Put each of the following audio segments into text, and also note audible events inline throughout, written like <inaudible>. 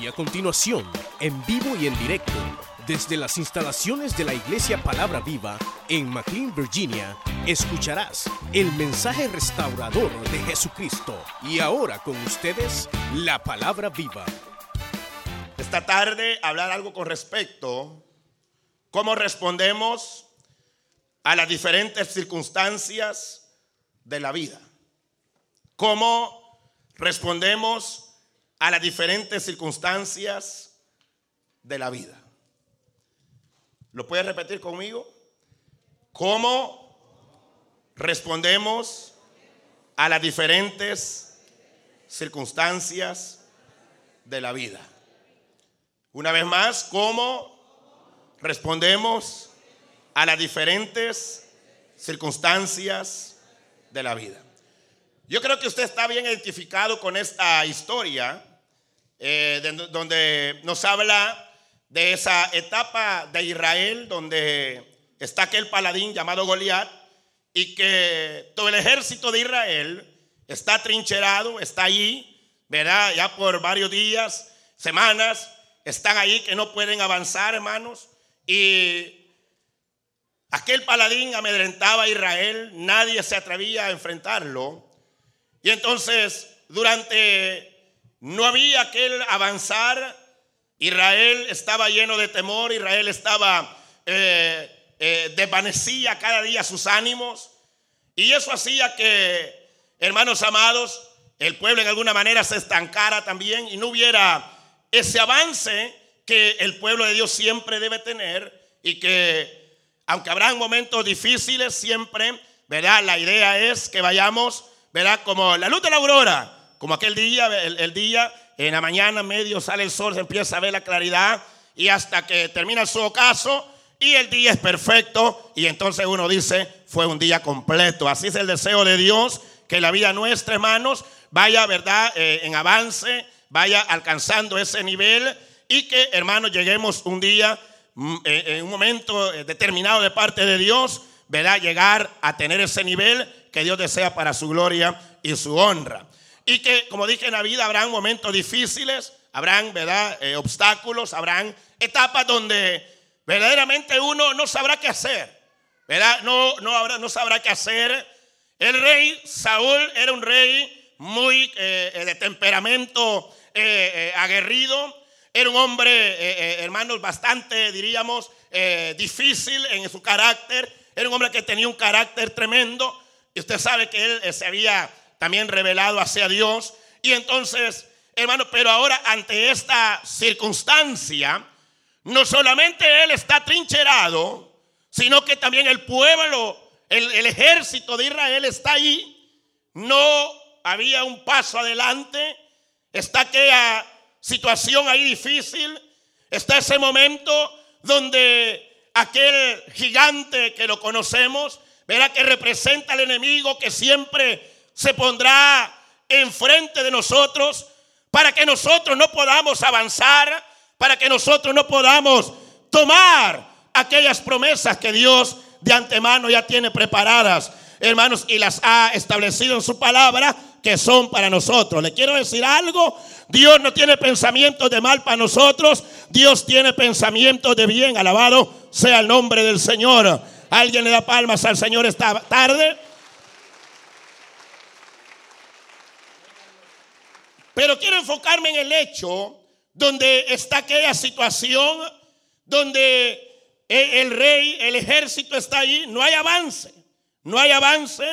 Y a continuación, en vivo y en directo, desde las instalaciones de la Iglesia Palabra Viva en McLean, Virginia, escucharás el mensaje restaurador de Jesucristo. Y ahora con ustedes, la Palabra Viva. Esta tarde hablar algo con respecto cómo respondemos a las diferentes circunstancias de la vida. Cómo respondemos a las diferentes circunstancias de la vida. ¿Lo puedes repetir conmigo? ¿Cómo respondemos a las diferentes circunstancias de la vida? Una vez más, ¿cómo respondemos a las diferentes circunstancias de la vida? Yo creo que usted está bien identificado con esta historia, eh, de- donde nos habla de esa etapa de Israel, donde está aquel paladín llamado Goliat, y que todo el ejército de Israel está trincherado, está allí, ¿verdad? Ya por varios días, semanas, están ahí que no pueden avanzar, hermanos, y aquel paladín amedrentaba a Israel, nadie se atrevía a enfrentarlo. Y entonces, durante no había aquel avanzar, Israel estaba lleno de temor, Israel estaba, eh, eh, desvanecía cada día sus ánimos. Y eso hacía que, hermanos amados, el pueblo en alguna manera se estancara también y no hubiera ese avance que el pueblo de Dios siempre debe tener y que, aunque habrán momentos difíciles, siempre, ¿verdad? La idea es que vayamos, ¿verdad? Como la luz de la aurora, como aquel día, el, día, en la mañana, medio sale el sol, se empieza a ver la claridad y hasta que termina su ocaso y el día es perfecto y entonces uno dice, fue un día completo. Así es el deseo de Dios, que la vida nuestra, hermanos, vaya, ¿verdad? Eh, en avance, vaya alcanzando ese nivel y que, hermanos, lleguemos un día, mm, eh, en un momento eh, determinado de parte de Dios, ¿verdad? Llegar a tener ese nivel que Dios desea para su gloria y su honra. Y que, como dije en la vida, habrán momentos difíciles, habrán, ¿verdad? Eh, obstáculos, habrán etapas donde verdaderamente uno no sabrá qué hacer, ¿verdad? No, no, habrá, no sabrá qué hacer. El rey Saúl era un rey muy eh, eh, de temperamento aguerrido, era un hombre, hermanos, bastante, diríamos, difícil en su carácter, era un hombre que tenía un carácter tremendo, y usted sabe que él se había también revelado hacia Dios, y entonces, hermano, pero ahora ante esta circunstancia, no solamente él está trincherado, sino que también el pueblo, el, ejército de Israel está ahí. No había un paso adelante. Está aquella situación ahí difícil. Está ese momento donde aquel gigante que lo conocemos, verá que representa al enemigo que siempre se pondrá enfrente de nosotros para que nosotros no podamos avanzar, para que nosotros no podamos tomar aquellas promesas que Dios de antemano ya tiene preparadas, hermanos, y las ha establecido en su palabra que son para nosotros. Le quiero decir algo, Dios no tiene pensamientos de mal para nosotros, Dios tiene pensamientos de bien, alabado sea el nombre del Señor. ¿Alguien le da palmas al Señor esta tarde? Pero quiero enfocarme en el hecho donde está aquella situación donde el, el rey, el ejército está ahí, no hay avance, no hay avance,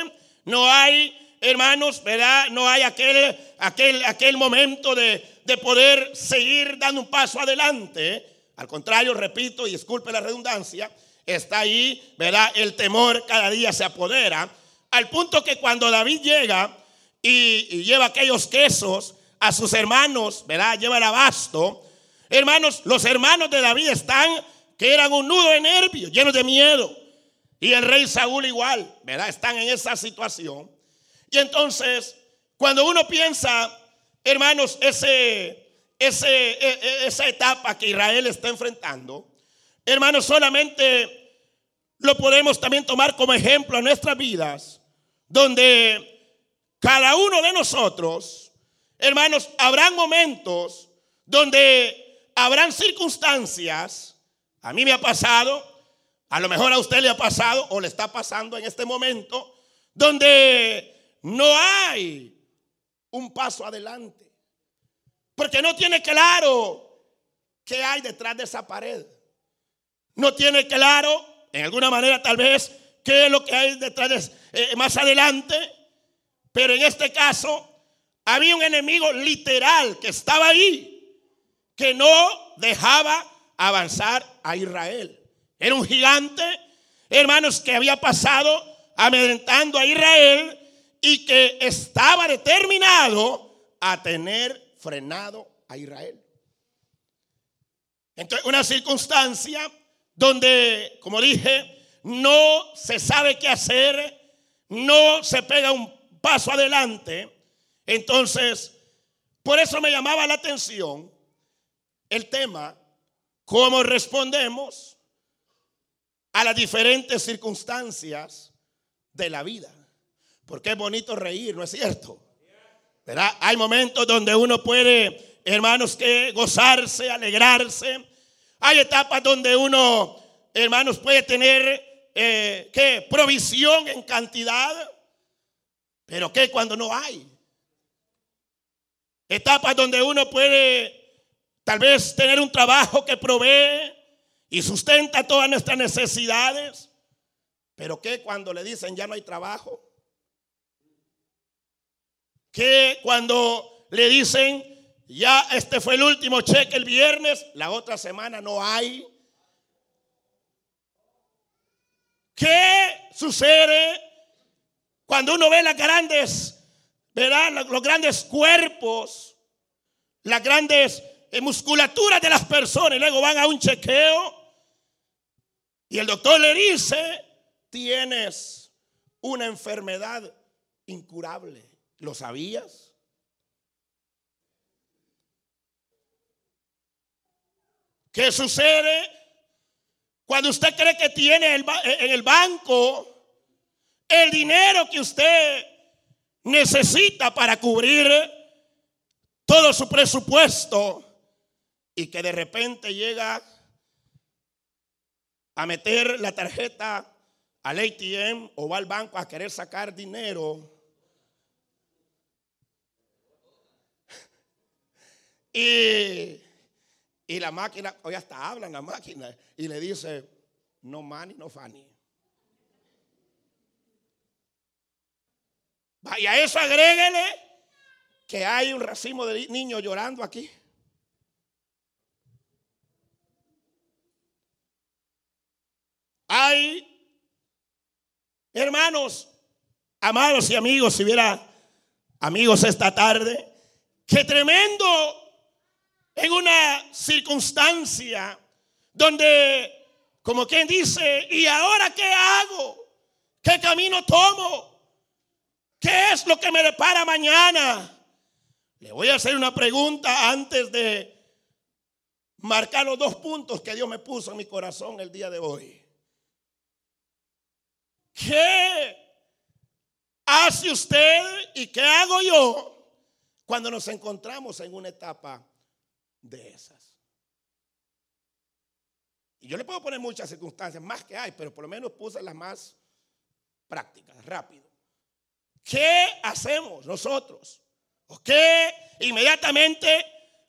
no hay, hermanos, ¿verdad? No hay aquel, aquel, aquel momento de, de poder seguir dando un paso adelante. Al contrario, repito, y disculpe la redundancia, está ahí, ¿verdad? El temor cada día se apodera, al punto que cuando David llega y lleva aquellos quesos, a sus hermanos, ¿verdad? Lleva el abasto. Hermanos, los hermanos de David están que eran un nudo de nervios, llenos de miedo. Y el rey Saúl igual, ¿verdad? Están en esa situación. Y entonces, cuando uno piensa, hermanos, ese, ese, e- e- esa etapa que Israel está enfrentando, hermanos, solamente lo podemos también tomar como ejemplo en nuestras vidas, donde cada uno de nosotros, hermanos, habrán momentos donde habrán circunstancias, a mí me ha pasado, a lo mejor a usted le ha pasado o le está pasando en este momento, donde no hay un paso adelante. Porque no tiene claro qué hay detrás de esa pared. No tiene claro, en alguna manera tal vez, qué es lo que hay detrás de, eh, más adelante. Pero en este caso había un enemigo literal que estaba ahí, que no dejaba avanzar a Israel. Era un gigante, hermanos, que había pasado amedrentando a Israel y que estaba determinado a tener frenado a Israel. Entonces, una circunstancia donde, como dije, no se sabe qué hacer, no se pega un paso adelante. Entonces, por eso me llamaba la atención el tema, cómo respondemos a las diferentes circunstancias de la vida. Porque es bonito reír, ¿no es cierto? ¿Verdad? Hay momentos donde uno puede, hermanos, que gozarse, alegrarse. Hay etapas donde uno, hermanos, puede tener, eh, ¿qué? Provisión en cantidad. Pero ¿qué cuando no hay? Etapas donde uno puede tal vez tener un trabajo que provee y sustenta todas nuestras necesidades. Pero ¿qué cuando le dicen ya no hay trabajo? ¿Qué cuando le dicen ya este fue el último cheque el viernes, la otra semana no hay? ¿Qué sucede cuando uno ve las grandes, ¿verdad? Los grandes cuerpos, las grandes eh, musculaturas de las personas luego van a un chequeo y el doctor le dice, tienes una enfermedad incurable. ¿Lo sabías? ¿Qué sucede cuando usted cree que tiene en el banco el dinero que usted necesita para cubrir todo su presupuesto y que de repente llega a meter la tarjeta al ATM o va al banco a querer sacar dinero. Y, y la máquina, hoy hasta habla la máquina y le dice, no money, no funny. Y a eso agréguele que hay un racimo de niños llorando aquí. Hay Hermanos, amados y amigos, si hubiera amigos esta tarde, que tremendo en una circunstancia donde, como quien dice, ¿y ahora qué hago? ¿Qué camino tomo? ¿Qué es lo que me depara mañana? Le voy a hacer una pregunta antes de marcar los dos puntos que Dios me puso en mi corazón el día de hoy. ¿Qué hace usted y qué hago yo cuando nos encontramos en una etapa de esas? Y yo le puedo poner muchas circunstancias, más que hay, pero por lo menos puse las más prácticas, rápido. ¿Qué hacemos nosotros? ¿O qué inmediatamente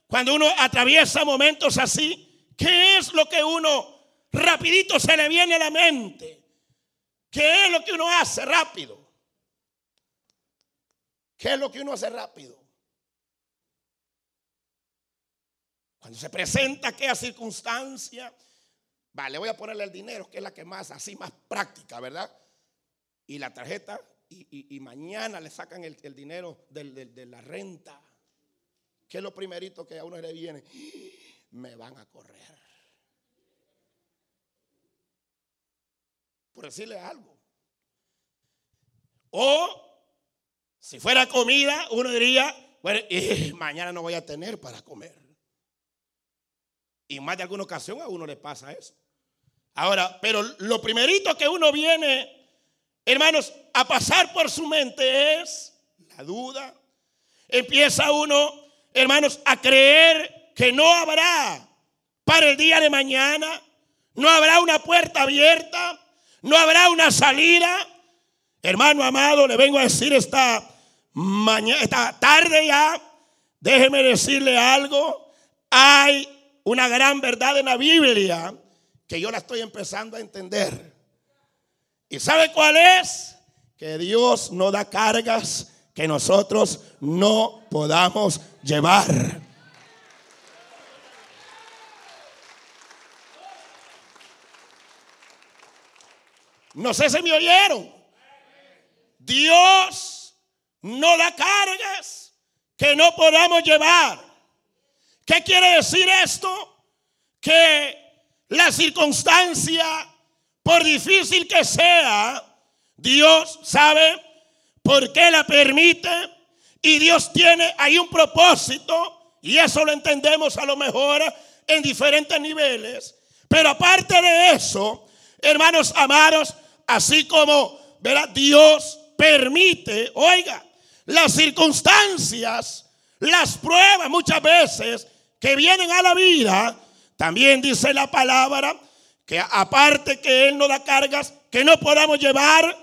cuando uno atraviesa momentos así, qué es lo que uno rapidito se le viene a la mente? ¿Qué es lo que uno hace rápido? ¿Qué es lo que uno hace rápido? Cuando se presenta aquella circunstancia, vale, voy a ponerle el dinero, que es la que más, así más práctica, ¿verdad? Y la tarjeta, y, mañana le sacan el, dinero de la renta. ¿Qué es lo primerito que a uno le viene? Me van a correr. por decirle algo. O si fuera comida, uno diría, bueno, <laughs> mañana no voy a tener para comer. Y más de alguna ocasión a uno le pasa eso. Ahora, pero lo primerito que uno viene, hermanos, a pasar por su mente es la duda. Empieza uno, hermanos, a creer que no habrá para el día de mañana, no habrá una puerta abierta, no habrá una salida. Hermano amado, le vengo a decir esta mañana, esta tarde ya, déjeme decirle algo. Hay una gran verdad en la Biblia que yo la estoy empezando a entender. ¿Y sabe cuál es? Que Dios no da cargas que nosotros no podamos llevar. No sé si me oyeron. Dios no da cargas que no podamos llevar. ¿Qué quiere decir esto? Que la circunstancia, por difícil que sea, Dios sabe por qué la permite y Dios tiene ahí un propósito y eso lo entendemos a lo mejor en diferentes niveles. Pero aparte de eso, hermanos amados, así como ¿verdad? Dios permite, oiga, las circunstancias, las pruebas muchas veces que vienen a la vida, también dice la palabra que aparte que Él no da cargas que no podamos llevar,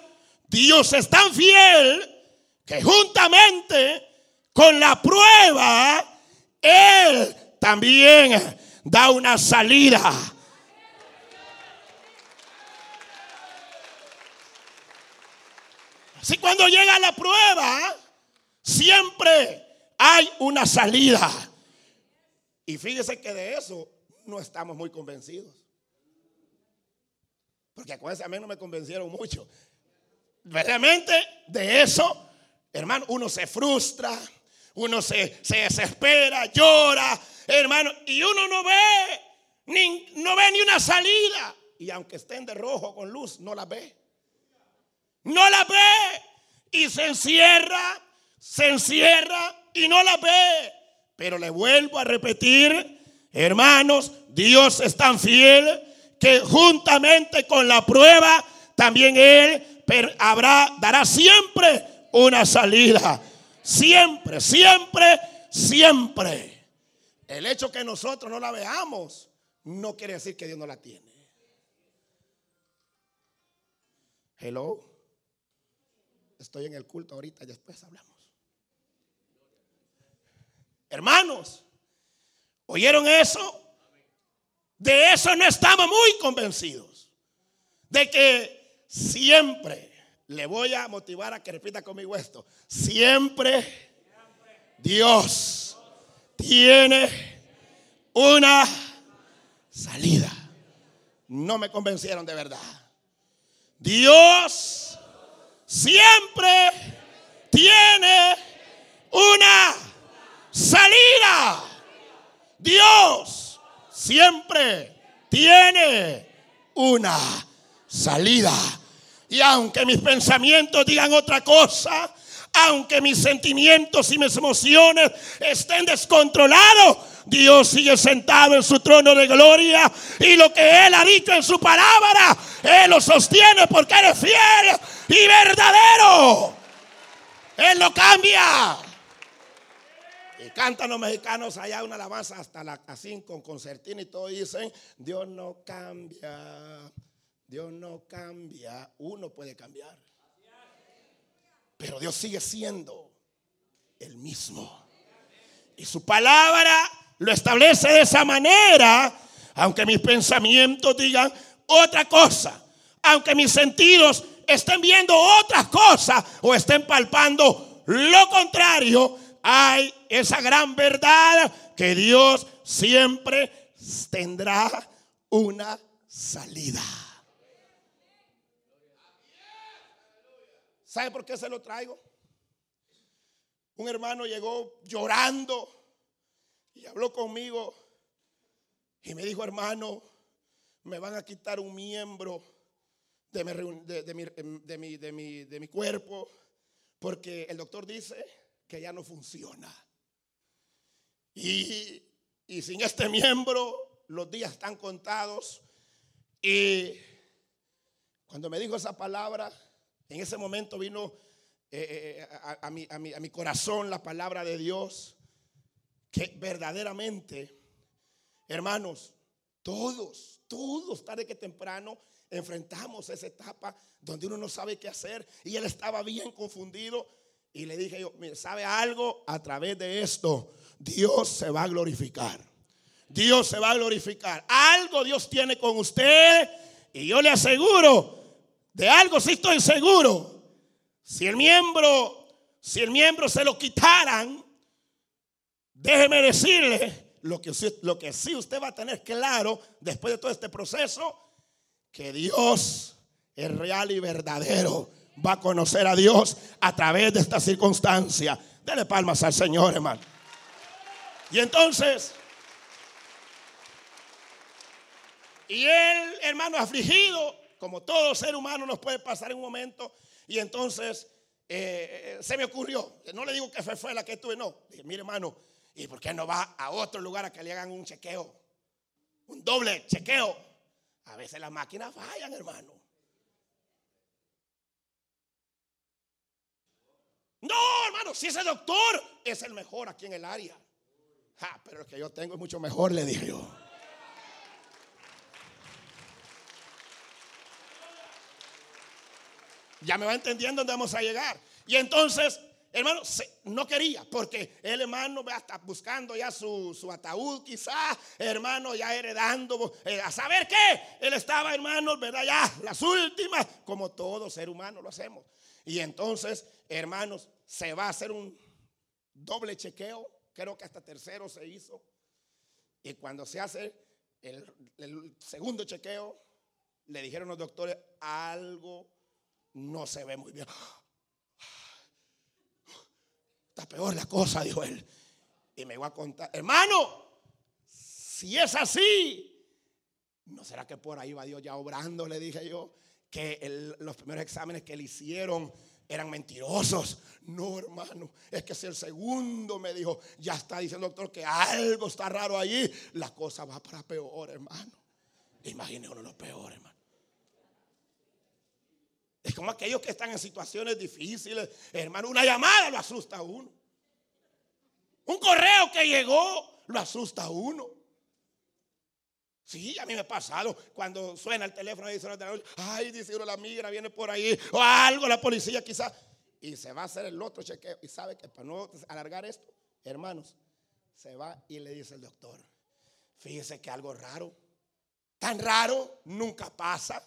Dios es tan fiel que juntamente con la prueba, Él también da una salida. Así cuando llega la prueba, siempre hay una salida. Y fíjese que de eso no estamos muy convencidos. Porque acuérdense, a mí no me convencieron mucho. Realmente de eso, hermano, uno se frustra, uno se, se desespera, llora, hermano, y uno no ve, ni, no ve ni una salida. Y aunque estén de rojo con luz, no la ve. No la ve. Y se encierra, se encierra y no la ve. Pero le vuelvo a repetir, hermanos, Dios es tan fiel que juntamente con la prueba, también Él habrá, dará siempre una salida. Siempre, siempre, siempre. El hecho que nosotros no la veamos no quiere decir que Dios no la tiene. Hello. Estoy en el culto ahorita, después hablamos. Hermanos, ¿oyeron eso? De eso no estamos muy convencidos. De que siempre, le voy a motivar a que repita conmigo esto, siempre Dios tiene una salida. No me convencieron de verdad. Dios siempre tiene una salida. Dios siempre tiene una salida. Y aunque mis pensamientos digan otra cosa, aunque mis sentimientos y mis emociones estén descontrolados, Dios sigue sentado en su trono de gloria y lo que Él ha dicho en su palabra, Él lo sostiene porque Él es fiel y verdadero. Él lo cambia. Y cantan los mexicanos allá una alabanza hasta la así con concertina y todo dicen, Dios no cambia, Dios no cambia, uno puede cambiar. Pero Dios sigue siendo el mismo. Y su palabra lo establece de esa manera, aunque mis pensamientos digan otra cosa, aunque mis sentidos estén viendo otras cosas o estén palpando lo contrario, hay esa gran verdad que Dios siempre tendrá una salida. ¿Sabe por qué se lo traigo? Un hermano llegó llorando y habló conmigo y me dijo, hermano, me van a quitar un miembro de mi, de mi cuerpo porque el doctor dice que ya no funciona. Y, sin este miembro los días están contados. Y cuando me dijo esa palabra, en ese momento vino eh, eh, a, mi, a mi corazón la palabra de Dios, que verdaderamente hermanos, todos, todos, tarde que temprano, enfrentamos esa etapa donde uno no sabe qué hacer. Y él estaba bien confundido. Y le dije yo, ¿sabe algo? A través de esto, Dios se va a glorificar. Dios se va a glorificar. Algo Dios tiene con usted. Y yo le aseguro, de algo sí estoy seguro. Si el miembro, si el miembro se lo quitaran, déjeme decirle lo que, lo que sí usted va a tener claro después de todo este proceso, que Dios es real y verdadero. Va a conocer a Dios a través de esta circunstancia. Dele palmas al Señor, hermano. Y entonces, y él, hermano, afligido, como todo ser humano nos puede pasar en un momento, y entonces eh, se me ocurrió, no le digo que fue, fue la que tuve, no, dije, mire hermano, ¿y por qué no va a otro lugar a que le hagan un chequeo? Un doble chequeo. A veces las máquinas fallan, hermano. No, hermano, si ese doctor es el mejor aquí en el área. Pero el que yo tengo es mucho mejor, le dije yo. Ya me va entendiendo dónde vamos a llegar. Y entonces, hermano, no quería, porque el hermano está buscando ya su, ataúd, quizás, hermano, ya heredando, eh, a saber qué. Él estaba, hermano, ¿verdad? Ya, las últimas, como todo ser humano lo hacemos. Y entonces, hermanos, se va a hacer un doble chequeo creo que hasta tercero se hizo. Y cuando se hace el, segundo chequeo, le dijeron los doctores, algo no se ve muy bien. Está peor la cosa, dijo él. Y me iba a contar, hermano, si es así, ¿no será que por ahí va Dios ya obrando? Le dije yo, que los primeros exámenes que le hicieron eran mentirosos. No, hermano, es que si el segundo me dijo, ya está diciendo doctor que algo está raro allí, la cosa va para peor, hermano. Imagine uno lo peor, hermano. Es como aquellos que están en situaciones difíciles, hermano, una llamada lo asusta a uno. Un correo que llegó lo asusta a uno. Sí, a mí me ha pasado cuando suena el teléfono y dice, ay, dice uno, la migra viene por ahí, o algo, la policía quizás, y se va a hacer el otro chequeo. Y sabe que para no alargar esto, hermanos, se va y le dice el doctor, fíjese que algo raro, tan raro, nunca pasa.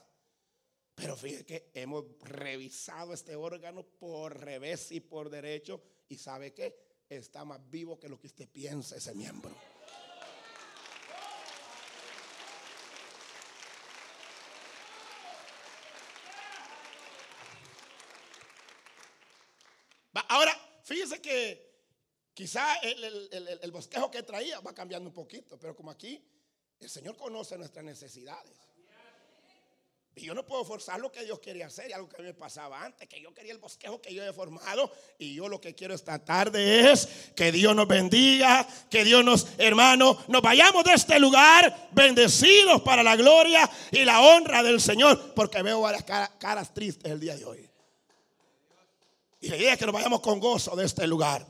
Pero fíjese que hemos revisado este órgano por revés y por derecho, y sabe que está más vivo que lo que usted piensa ese miembro. Ahora, fíjese que quizá el, bosquejo que traía va cambiando un poquito, pero como aquí el Señor conoce nuestras necesidades. Y yo no puedo forzar lo que Dios quería hacer, y algo que me pasaba antes, que yo quería el bosquejo que yo he formado. Y yo lo que quiero esta tarde es que Dios nos bendiga, que Dios nos, hermano, nos vayamos de este lugar bendecidos para la gloria y la honra del Señor, porque veo varias caras tristes el día de hoy. Y la idea es que nos vayamos con gozo de este lugar.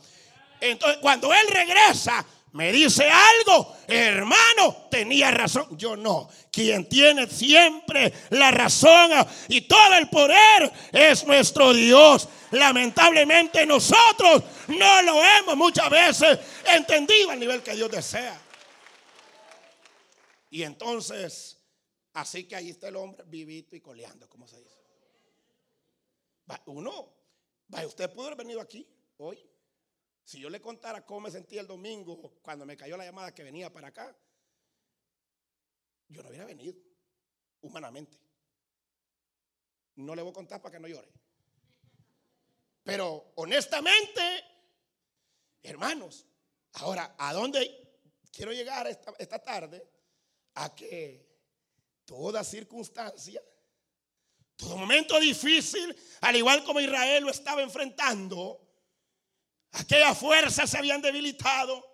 Entonces, cuando Él regresa, me dice algo, hermano, tenía razón. Yo no. Quien tiene siempre la razón y todo el poder es nuestro Dios. Lamentablemente nosotros no lo hemos muchas veces entendido al nivel que Dios desea. Y entonces, así que ahí está el hombre vivito y coleando, como se dice. Uno Usted pudo haber venido aquí hoy. Si yo le contara cómo me sentí el domingo cuando me cayó la llamada que venía para acá, yo no hubiera venido, humanamente. No le voy a contar para que no llore. Pero honestamente, hermanos, ahora, ¿a dónde quiero llegar esta, esta tarde? A que toda circunstancia todo momento difícil, al igual como Israel lo estaba enfrentando, aquellas fuerzas se habían debilitado.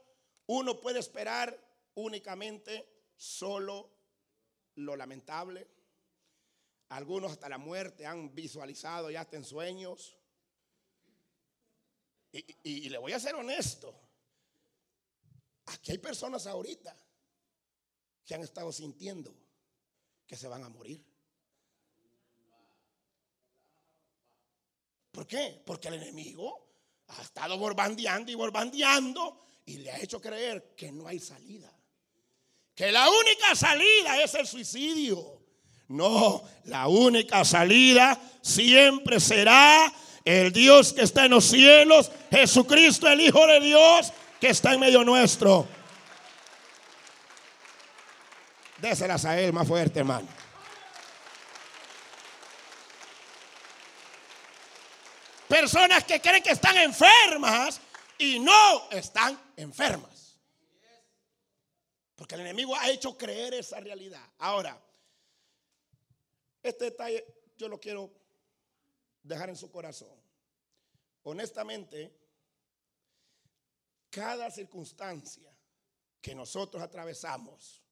Uno puede esperar únicamente solo lo lamentable. Algunos hasta la muerte han visualizado ya hasta en sueños. Y, y le voy a ser honesto. Aquí hay personas ahorita que han estado sintiendo que se van a morir. ¿Por qué? Porque el enemigo ha estado borbandeando y borbandeando y le ha hecho creer que no hay salida. Que la única salida es el suicidio. No, la única salida siempre será el Dios que está en los cielos, Jesucristo, el Hijo de Dios, que está en medio nuestro. Déselas a él más fuerte, hermano. Personas que creen que están enfermas y no están enfermas. Porque el enemigo ha hecho creer esa realidad. Ahora, este detalle yo lo quiero dejar en su corazón. Honestamente, cada circunstancia que nosotros atravesamos,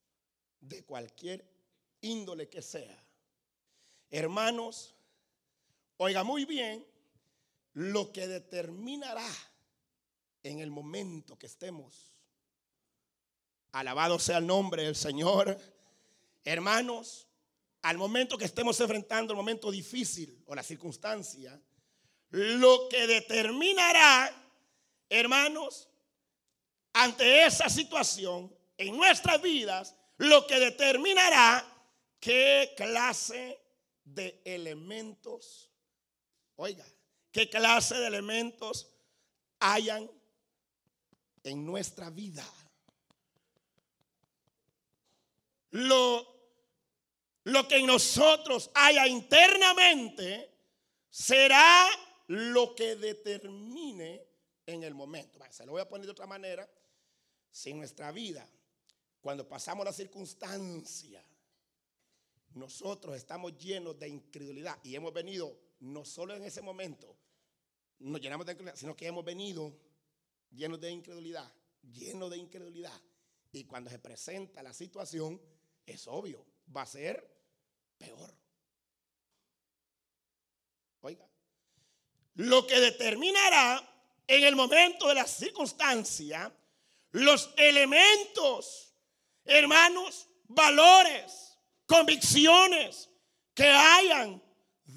de cualquier índole que sea, hermanos, oiga muy bien lo que determinará en el momento que estemos. Alabado sea el nombre del Señor. Hermanos, al momento que estemos enfrentando el momento difícil o la circunstancia, lo que determinará, hermanos, ante esa situación en nuestras vidas, lo que determinará qué clase de elementos, oiga, qué clase de elementos hayan en nuestra vida. Lo, lo que en nosotros haya internamente será lo que determine en el momento. Se lo voy a poner de otra manera. Si en nuestra vida, cuando pasamos la circunstancia, nosotros estamos llenos de incredulidad y hemos venido no solo en ese momento, nos llenamos de incredulidad, sino que hemos venido llenos de incredulidad, llenos de incredulidad. Y cuando se presenta la situación, es obvio, va a ser peor. Oiga, lo que determinará en el momento de la circunstancia los elementos, hermanos, valores, convicciones que hayan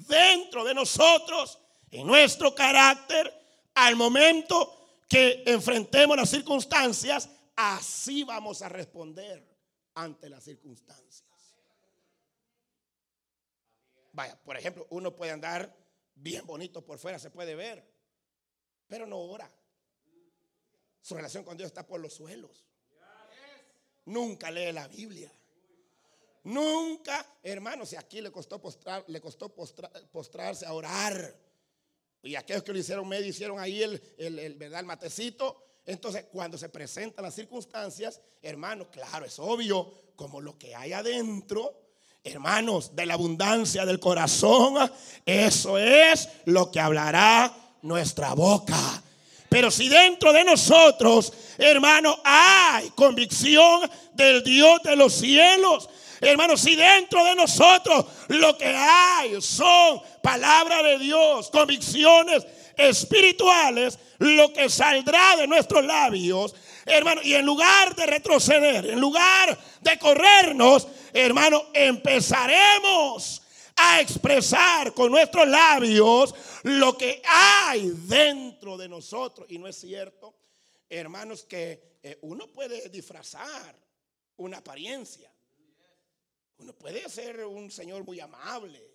dentro de nosotros, en nuestro carácter, al momento que enfrentemos las circunstancias, así vamos a responder ante las circunstancias. Vaya, por ejemplo, uno puede andar bien bonito por fuera, se puede ver, pero no ora. Su relación con Dios está por los suelos. Nunca lee la Biblia. Nunca, hermanos, si aquí le costó, postrar, le costó postrarse a orar. Y aquellos que lo hicieron medio hicieron ahí el, el, ¿verdad? el matecito. Entonces, cuando se presentan las circunstancias, hermanos, claro, es obvio, como lo que hay adentro, hermanos, de la abundancia del corazón, eso es lo que hablará nuestra boca. Pero si dentro de nosotros, hermano, hay convicción del Dios de los cielos, hermano, si dentro de nosotros lo que hay son palabras de Dios, convicciones espirituales, lo que saldrá de nuestros labios, hermano, y en lugar de retroceder, en lugar de corrernos, hermano, empezaremos a expresar con nuestros labios lo que hay dentro de nosotros. Y no es cierto, hermanos, que eh, uno puede disfrazar una apariencia. Puede ser un Señor muy amable,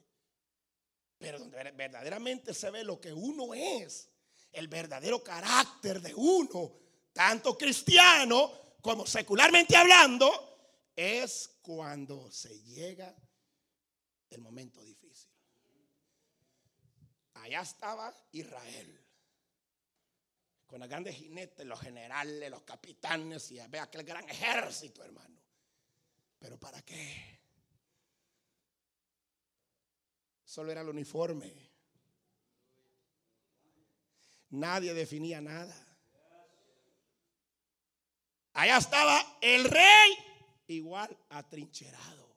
pero donde verdaderamente se ve lo que uno es, el verdadero carácter de uno, tanto cristiano como secularmente hablando, es cuando se llega el momento difícil. Allá estaba Israel, con los grandes jinetes, los generales, los capitanes y ve aquel gran ejército, hermano. Pero ¿para qué? Solo era el uniforme. Nadie definía nada. Allá estaba el rey igual atrincherado.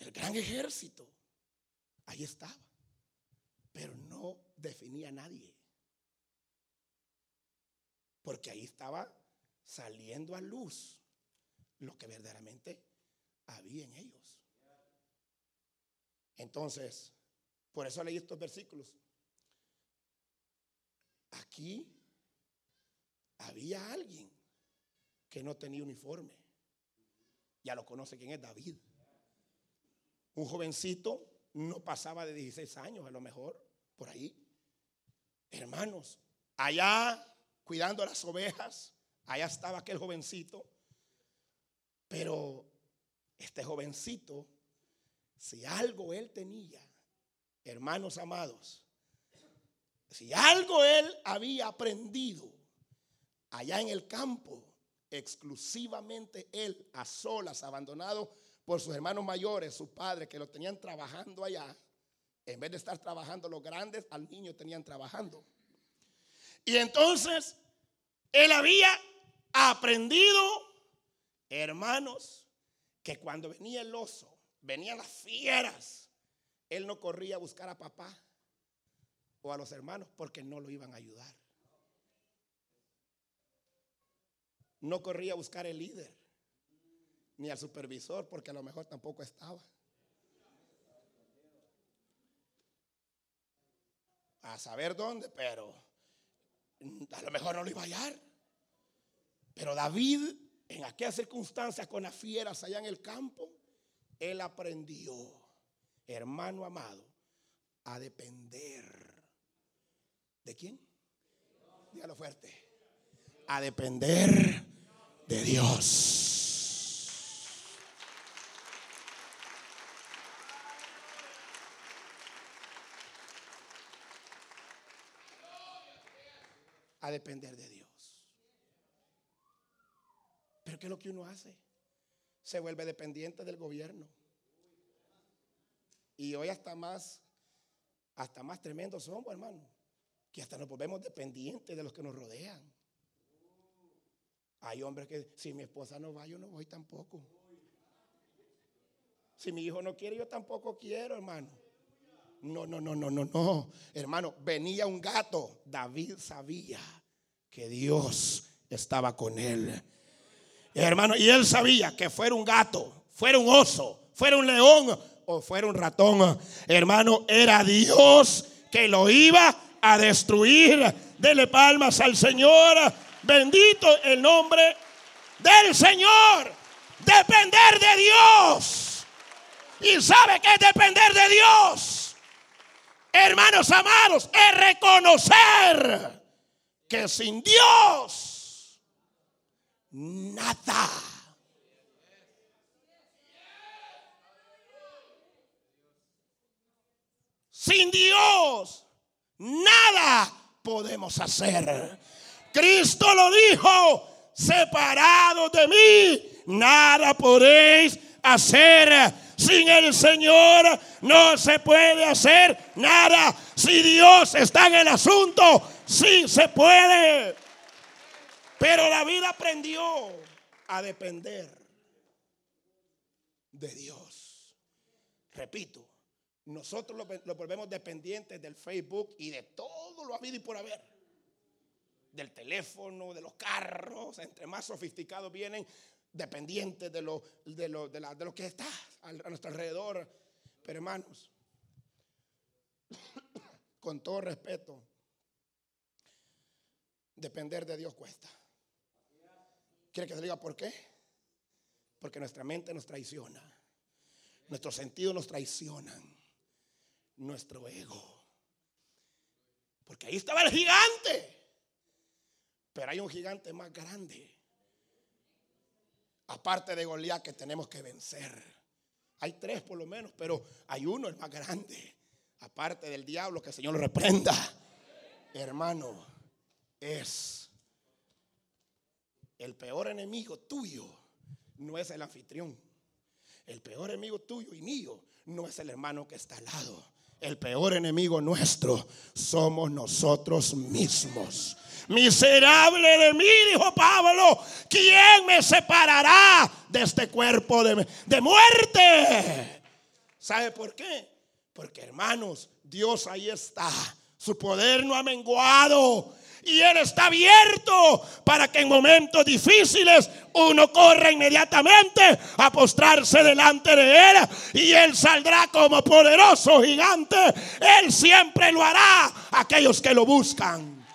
El gran ejército. Ahí estaba. Pero no definía nadie. Porque ahí estaba saliendo a luz lo que verdaderamente había en ellos. Entonces, por eso leí estos versículos. Aquí había alguien que no tenía uniforme. Ya lo conoce quién es David. Un jovencito no pasaba de 16 años a lo mejor, por ahí. Hermanos, allá cuidando las ovejas, allá estaba aquel jovencito. Pero este jovencito, si algo él tenía, hermanos amados, si algo él había aprendido allá en el campo, exclusivamente él, a solas, abandonado por sus hermanos mayores, sus padres que lo tenían trabajando allá, en vez de estar trabajando los grandes, al niño tenían trabajando. Y entonces, él había aprendido, hermanos, que cuando venía el oso, venían las fieras, él no corría a buscar a papá o a los hermanos porque no lo iban a ayudar. No corría a buscar el líder ni al supervisor porque a lo mejor tampoco estaba. A saber dónde, pero a lo mejor no lo iba a hallar. Pero David en aquellas circunstancias con las fieras allá en el campo, él aprendió, hermano amado, a depender. ¿De quién? Dígalo fuerte. A depender de Dios. A depender de Dios. Pero ¿qué es lo que uno hace? Se vuelve dependiente del gobierno. Y hoy hasta más, hasta más tremendos somos, hermano. Que hasta nos volvemos dependientes de los que nos rodean. Hay hombres que si mi esposa no va, yo no voy tampoco. Si mi hijo no quiere, yo tampoco quiero, hermano. No, no, no, no, no, no. Hermano, venía un gato. David sabía que Dios estaba con él. Hermano, y él sabía que fuera un gato, fuera un oso, fuera un león o fuera un ratón. Hermano, era Dios que lo iba a destruir. Dele palmas al Señor. Bendito el nombre del Señor. Depender de Dios. Y sabe que es depender de Dios. Hermanos amados, es reconocer que sin Dios nada. Sin Dios, nada podemos hacer. Cristo lo dijo, separado de mí, nada podéis hacer. Sin el Señor no se puede hacer nada. Si Dios está en el asunto, sí se puede. Pero David aprendió a depender de Dios. Repito, nosotros lo, volvemos dependientes del Facebook y de todo lo habido y por haber. Del teléfono, de los carros, entre más sofisticados vienen, dependientes de lo, de lo, de lo que está a nuestro alrededor. Pero hermanos, con todo respeto, depender de Dios cuesta. ¿Quiere que se diga por qué? Porque nuestra mente nos traiciona. Nuestros sentidos nos traicionan. Nuestro ego. Porque ahí estaba el gigante. Pero hay un gigante más grande. Aparte de Goliat que tenemos que vencer. Hay tres por lo menos, pero hay uno el más grande. Aparte del diablo que el Señor lo reprenda. Hermano, es el peor enemigo tuyo no es el anfitrión. El peor enemigo tuyo y mío no es el hermano que está al lado. El peor enemigo nuestro somos nosotros mismos. Miserable de mí, dijo Pablo, ¿quién me separará de este cuerpo de, de muerte? ¿Sabe por qué? Porque hermanos, Dios ahí está. Su poder no ha menguado. Y Él está abierto para que en momentos difíciles uno corra inmediatamente a postrarse delante de Él. Y Él saldrá como poderoso gigante. Él siempre lo hará a aquellos que lo buscan.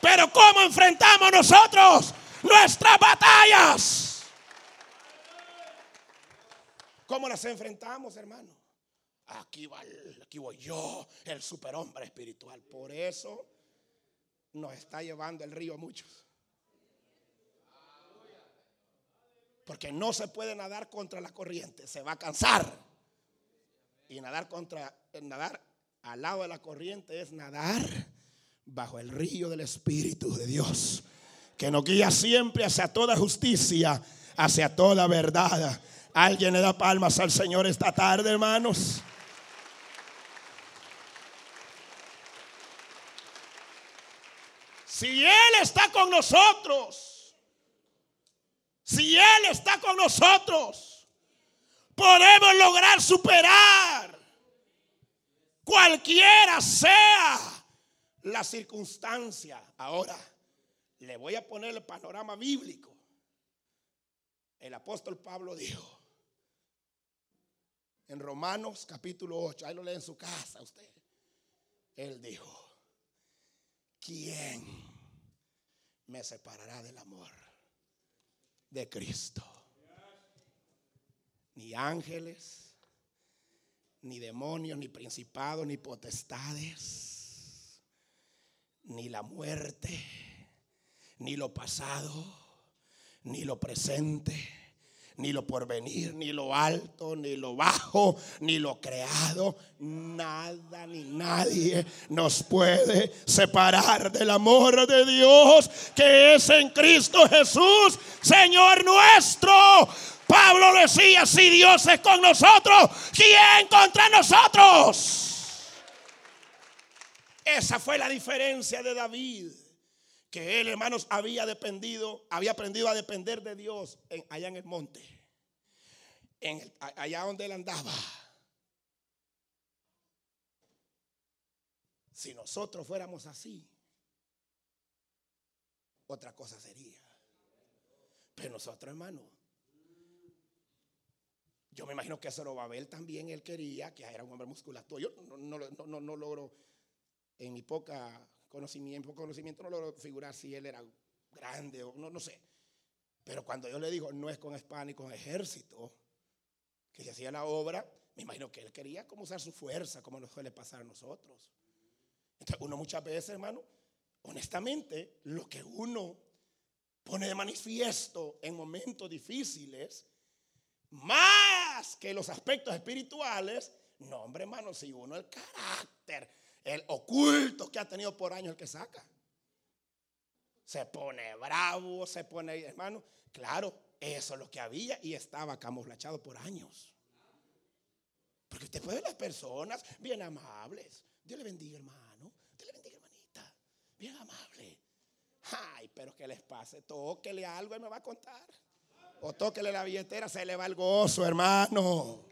Pero ¿cómo enfrentamos nosotros nuestras batallas? ¿Cómo las enfrentamos, hermano? Aquí, aquí voy yo, el superhombre espiritual. Por eso nos está llevando el río a muchos. Porque no se puede nadar contra la corriente, se va a cansar. Y nadar contra nadar al lado de la corriente es nadar bajo el río del espíritu de Dios, que nos guía siempre hacia toda justicia, hacia toda verdad. Alguien le da palmas al Señor esta tarde, hermanos. Si Él está con nosotros, si Él está con nosotros, podemos lograr superar cualquiera sea la circunstancia. Ahora, le voy a poner el panorama bíblico. El apóstol Pablo dijo en Romanos capítulo 8, ahí lo lee en su casa usted. Él dijo, ¿quién me separará del amor de Cristo. Ni ángeles, ni demonios, ni principados, ni potestades, ni la muerte, ni lo pasado, ni lo presente ni lo porvenir, ni lo alto, ni lo bajo, ni lo creado. Nada ni nadie nos puede separar del amor de Dios que es en Cristo Jesús, Señor nuestro. Pablo decía, si Dios es con nosotros, ¿quién contra nosotros? Esa fue la diferencia de David que él, hermanos, había dependido, había aprendido a depender de Dios allá en el monte, allá donde él andaba. Si nosotros fuéramos así, otra cosa sería. Pero nosotros, hermano, yo me imagino que Zorobabel también él quería, que era un hombre musculatorio. Yo no, no, no, no logro en mi poca conocimiento, conocimiento no lo figurar si él era grande o no, no sé. Pero cuando yo le digo, no es con espada ni con ejército que se hacía la obra, me imagino que él quería como usar su fuerza, como nos suele pasar a nosotros. Entonces, uno muchas veces, hermano, honestamente, lo que uno pone de manifiesto en momentos difíciles, más que los aspectos espirituales, no, hombre, hermano, si uno el carácter, el oculto que ha tenido por años el que saca. Se pone bravo, se pone, hermano. Claro, eso es lo que había y estaba camuflachado por años. Porque usted puede ver las personas bien amables. Dios le bendiga, hermano. Dios le bendiga, hermanita. Bien amable. Ay, pero que les pase. Tóquele algo, y me va a contar. O tóquele la billetera, se le va el gozo, hermano.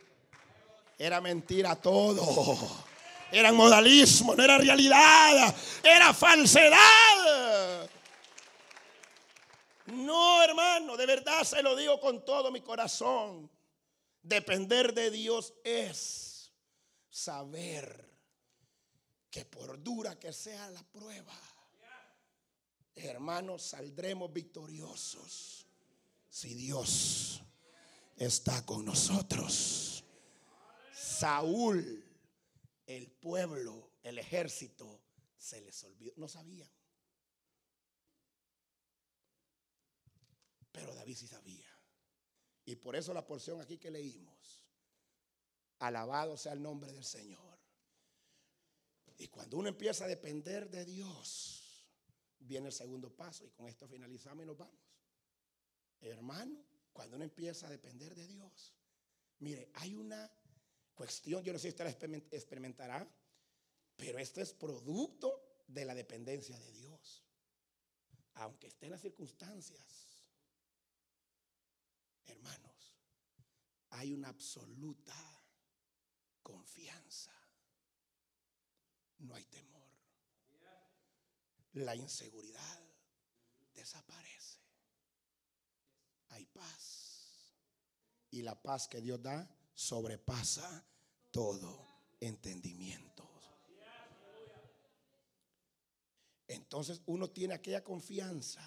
Era mentira todo. Era modalismo, no era realidad, era falsedad. No, hermano, de verdad se lo digo con todo mi corazón. Depender de Dios es saber que por dura que sea la prueba, hermanos, saldremos victoriosos si Dios está con nosotros. Saúl el pueblo, el ejército, se les olvidó. No sabían. Pero David sí sabía. Y por eso la porción aquí que leímos. Alabado sea el nombre del Señor. Y cuando uno empieza a depender de Dios, viene el segundo paso. Y con esto finalizamos y nos vamos. Hermano, cuando uno empieza a depender de Dios, mire, hay una cuestión, yo no sé si usted la experimentará, pero esto es producto de la dependencia de Dios. Aunque esté en las circunstancias, hermanos, hay una absoluta confianza. No hay temor. la inseguridad desaparece. Hay paz. Y la paz que Dios da sobrepasa todo entendimiento. Entonces uno tiene aquella confianza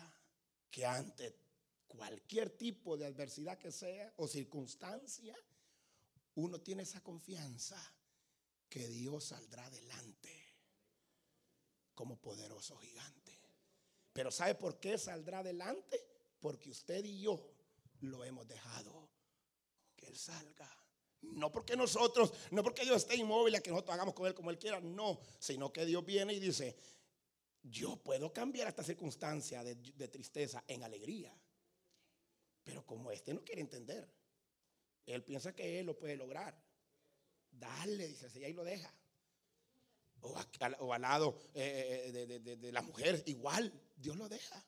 que ante cualquier tipo de adversidad que sea o circunstancia, uno tiene esa confianza que Dios saldrá adelante como poderoso gigante. Pero ¿sabe por qué saldrá adelante? Porque usted y yo lo hemos dejado que Él salga. No porque nosotros, no porque Dios esté inmóvil a que nosotros hagamos con Él como Él quiera, no, sino que Dios viene y dice, yo puedo cambiar esta circunstancia de, tristeza en alegría. Pero como este no quiere entender, él piensa que él lo puede lograr. Dale, dice, y ahí lo deja. O, al lado eh, eh, de, de la mujer, igual, Dios lo deja.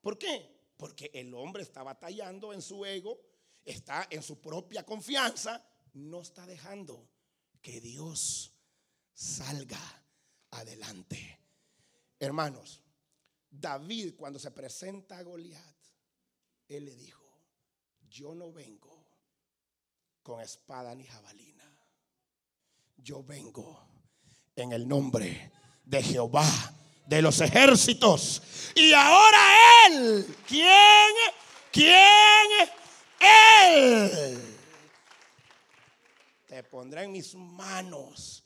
¿Por qué? Porque el hombre está batallando en su ego, está en su propia confianza, no está dejando que Dios salga adelante. Hermanos, David cuando se presenta a Goliat, él le dijo, yo no vengo con espada ni jabalina. Yo vengo en el nombre de Jehová de los ejércitos. Y ahora Él, ¿quién? ¿Quién? Él. Te pondré en mis manos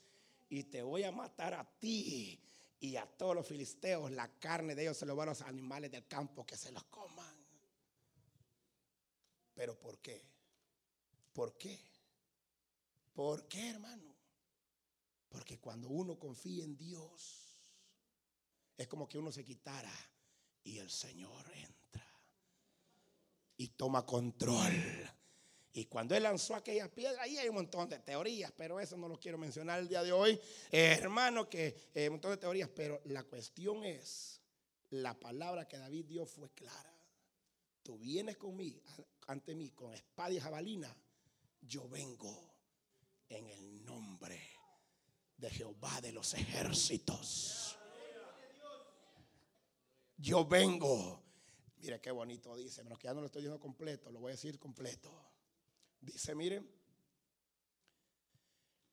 y te voy a matar a ti y a todos los filisteos. La carne de ellos se lo van a los animales del campo que se los coman. Pero ¿por qué? ¿Por qué? ¿Por qué, hermano? Porque cuando uno confía en Dios, es como que uno se quitara y el Señor entra y toma control. Y cuando él lanzó aquella piedra, ahí hay un montón de teorías, pero eso no lo quiero mencionar el día de hoy. hermano, que eh, un montón de teorías, pero la cuestión es, la palabra que David dio fue clara. Tú vienes conmigo, ante mí con espada y jabalina, yo vengo en el nombre de Jehová de los ejércitos. Yo vengo. Mire qué bonito dice, pero que ya no lo estoy diciendo completo, lo voy a decir completo. Dice, miren,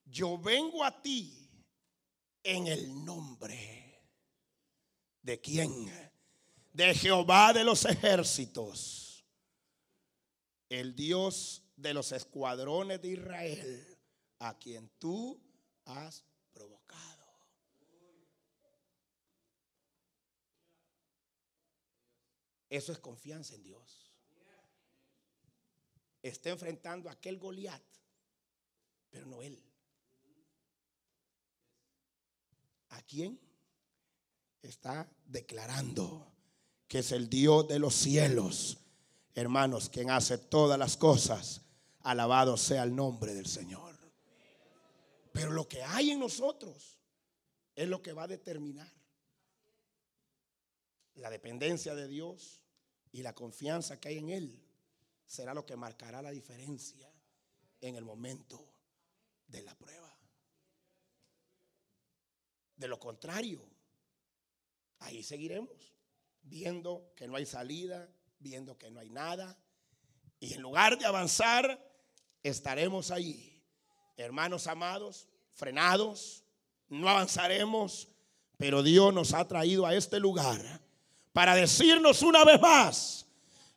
yo vengo a ti en el nombre de quién? De Jehová de los ejércitos el Dios de los escuadrones de Israel, a quien tú has provocado. Eso es confianza en Dios. Está enfrentando a aquel Goliat, pero no él. ¿A quién? Está declarando que es el Dios de los cielos Hermanos, quien hace todas las cosas, alabado sea el nombre del Señor. Pero lo que hay en nosotros es lo que va a determinar la dependencia de Dios y la confianza que hay en Él. Será lo que marcará la diferencia en el momento de la prueba. De lo contrario, ahí seguiremos viendo que no hay salida, viendo que no hay nada. Y en lugar de avanzar, estaremos ahí, hermanos amados, frenados, no avanzaremos, pero Dios nos ha traído a este lugar para decirnos una vez más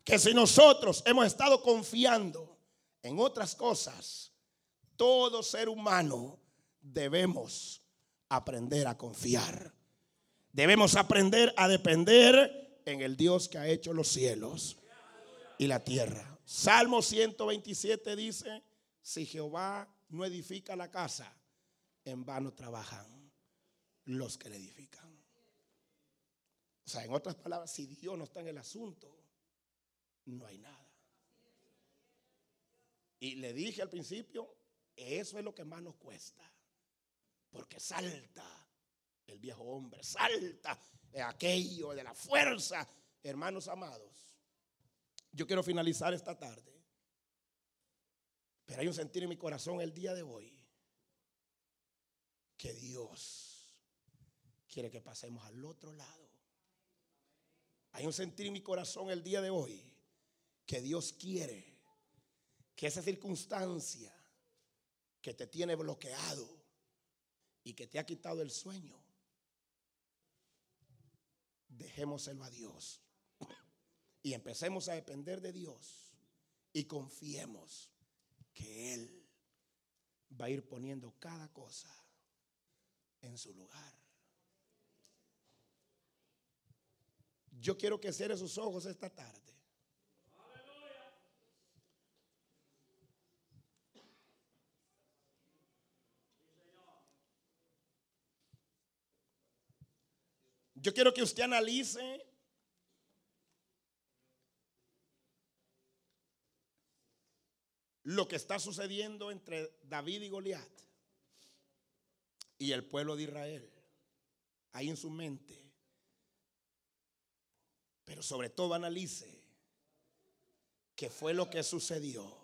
que si nosotros hemos estado confiando en otras cosas, todo ser humano debemos aprender a confiar. Debemos aprender a depender en el Dios que ha hecho los cielos y la tierra. Salmo 127 dice, si Jehová no edifica la casa, en vano trabajan los que le edifican. O sea, en otras palabras, si Dios no está en el asunto, no hay nada. Y le dije al principio, eso es lo que más nos cuesta. Porque salta el viejo hombre, salta aquello, de la fuerza. Hermanos amados, yo quiero finalizar esta tarde, pero hay un sentir en mi corazón el día de hoy que Dios quiere que pasemos al otro lado Hay un sentir en mi corazón el día de hoy que Dios quiere que esa circunstancia que te tiene bloqueado y que te ha quitado el sueño, dejémoselo a Dios y empecemos a depender de Dios y confiemos que Él va a ir poniendo cada cosa en su lugar. Yo quiero que cierre sus ojos esta tarde. Yo quiero que usted analice lo que está sucediendo entre David y Goliat y el pueblo de Israel. Ahí en su mente. Pero sobre todo analice qué fue lo que sucedió.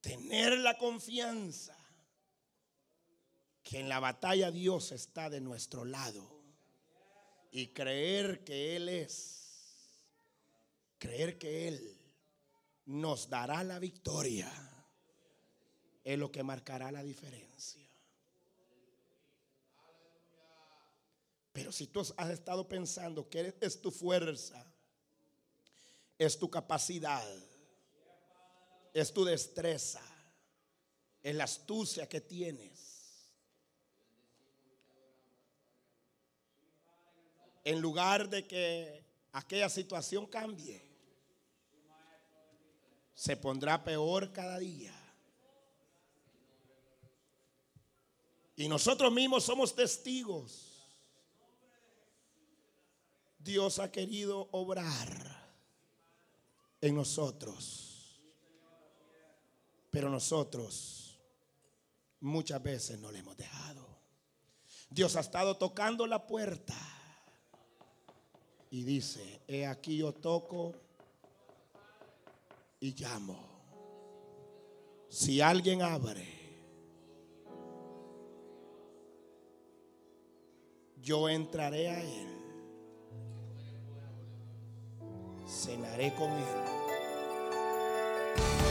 Tener la confianza que en la batalla Dios está de nuestro lado y creer que Él es, creer que Él nos dará la victoria, es lo que marcará la diferencia. Pero si tú has estado pensando que es tu fuerza, es tu capacidad, es tu destreza, es la astucia que tienes. En lugar de que aquella situación cambie, se pondrá peor cada día. Y nosotros mismos somos testigos Dios ha querido obrar en nosotros. Pero nosotros muchas veces no le hemos dejado. Dios ha estado tocando la puerta y dice, he aquí yo toco y llamo. Si alguien abre, yo entraré a él cenaré con él.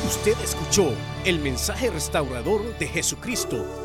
Usted escuchó el mensaje restaurador de Jesucristo